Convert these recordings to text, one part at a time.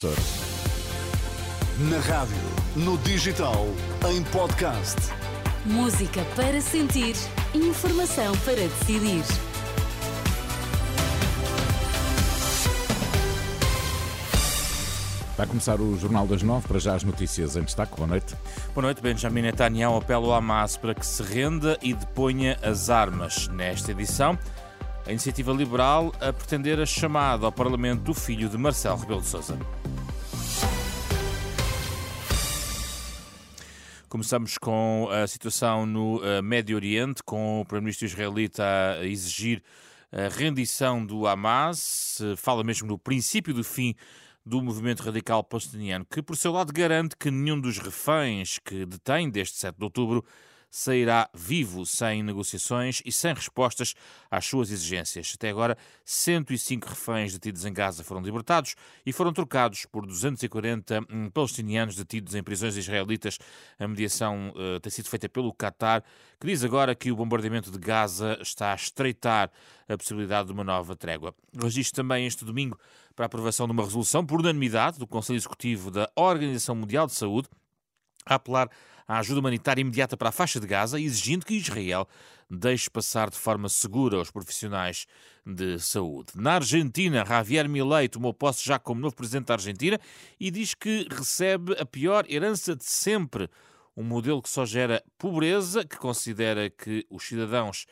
Na rádio, no digital, em podcast. Música para sentir, informação para decidir. Vai começar o Jornal das Nove, para já as notícias em destaque. Boa noite. Boa noite. Benjamin Netanyahu apela ao Hamas para que se renda e deponha as armas. Nesta edição, a iniciativa liberal a pretender a chamada ao Parlamento do filho de Marcelo Rebelo de Sousa. Começamos com a situação no eh, Médio Oriente, com o Primeiro-Ministro israelita a exigir a rendição do Hamas. Fala mesmo no princípio do fim do movimento radical palestiniano, que por seu lado garante que nenhum dos reféns que detém desde 7 de outubro sairá vivo, sem negociações e sem respostas às suas exigências. Até agora, 105 reféns detidos em Gaza foram libertados e foram trocados por 240 hum, palestinianos detidos em prisões israelitas. A mediação uh, tem sido feita pelo Qatar, que diz agora que o bombardeamento de Gaza está a estreitar a possibilidade de uma nova trégua. Registro também este domingo para a aprovação de uma resolução por unanimidade do Conselho Executivo da Organização Mundial de Saúde a apelar à ajuda humanitária imediata para a faixa de Gaza, exigindo que Israel deixe passar de forma segura os profissionais de saúde. Na Argentina, Javier Milei tomou posse já como novo presidente da Argentina e diz que recebe a pior herança de sempre, um modelo que só gera pobreza, que considera que os cidadãos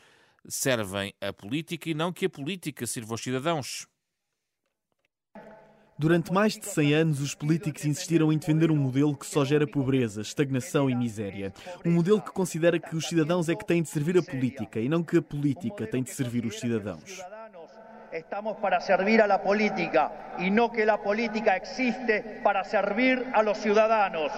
servem a política e não que a política sirva aos cidadãos. Durante mais de 100 anos, os políticos insistiram em defender um modelo que só gera pobreza, estagnação e miséria. Um modelo que considera que os cidadãos é que têm de servir a política e não que a política tem de servir os cidadãos. Estamos para servir a la política e não que a política existe para servir a los ciudadanos.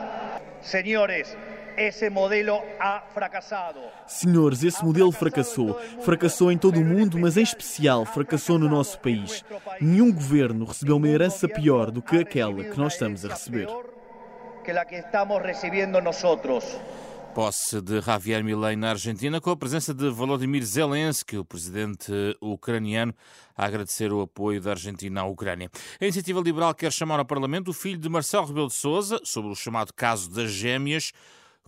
Senhores, esse modelo ha fracassado. Senhores, esse modelo fracassou. Fracassou em todo o mundo, mas em especial fracassou no nosso país. Nenhum governo recebeu uma herança pior do que aquela que nós estamos a receber. Que la que estamos recibiendo nosotros. Posse de Javier Milei na Argentina, com a presença de Volodymyr Zelensky, o presidente ucraniano, a agradecer o apoio da Argentina à Ucrânia. A Iniciativa Liberal quer chamar ao Parlamento o filho de Marcelo Rebelo de Sousa sobre o chamado caso das gêmeas.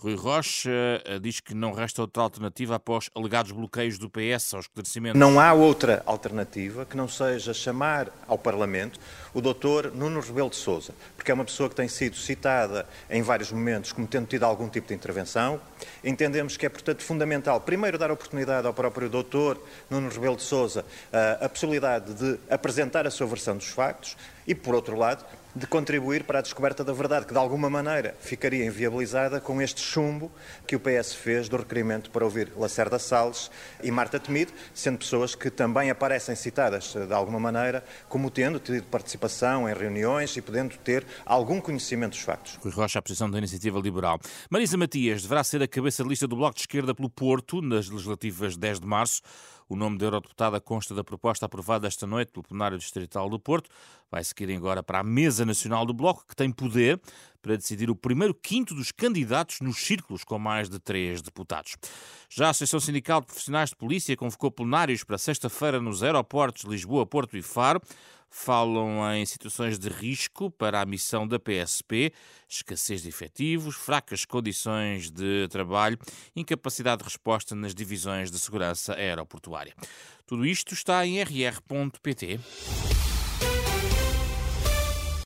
Rui Rocha eh, diz que não resta outra alternativa após alegados bloqueios do PS aos esclarecimentos. Não há outra alternativa que não seja chamar ao Parlamento o doutor Nuno Rebelo de Sousa, porque é uma pessoa que tem sido citada em vários momentos como tendo tido algum tipo de intervenção. Entendemos que é, portanto, fundamental, primeiro, dar oportunidade ao próprio doutor Nuno Rebelo de Sousa eh, a possibilidade de apresentar a sua versão dos factos e, por outro lado, de contribuir para a descoberta da verdade, que de alguma maneira ficaria inviabilizada com este chumbo que o PS fez do requerimento para ouvir Lacerda Salles e Marta Temido, sendo pessoas que também aparecem citadas de alguma maneira como tendo tido participação em reuniões e podendo ter algum conhecimento dos factos. Rui Rocha, a posição da Iniciativa Liberal. Marisa Matias deverá ser a cabeça de lista do Bloco de Esquerda pelo Porto nas legislativas 10 de março. O nome da eurodeputada consta da proposta aprovada esta noite pelo plenário distrital do Porto. Vai seguir agora para a mesa nacional do Bloco, que tem poder para decidir o primeiro quinto dos candidatos nos círculos com mais de três deputados. Já a Associação Sindical de Profissionais de Polícia convocou plenários para sexta-feira nos aeroportos de Lisboa, Porto e Faro falam em situações de risco para a missão da PSP, escassez de efetivos, fracas condições de trabalho, incapacidade de resposta nas divisões de segurança aeroportuária. Tudo isto está em rr.pt.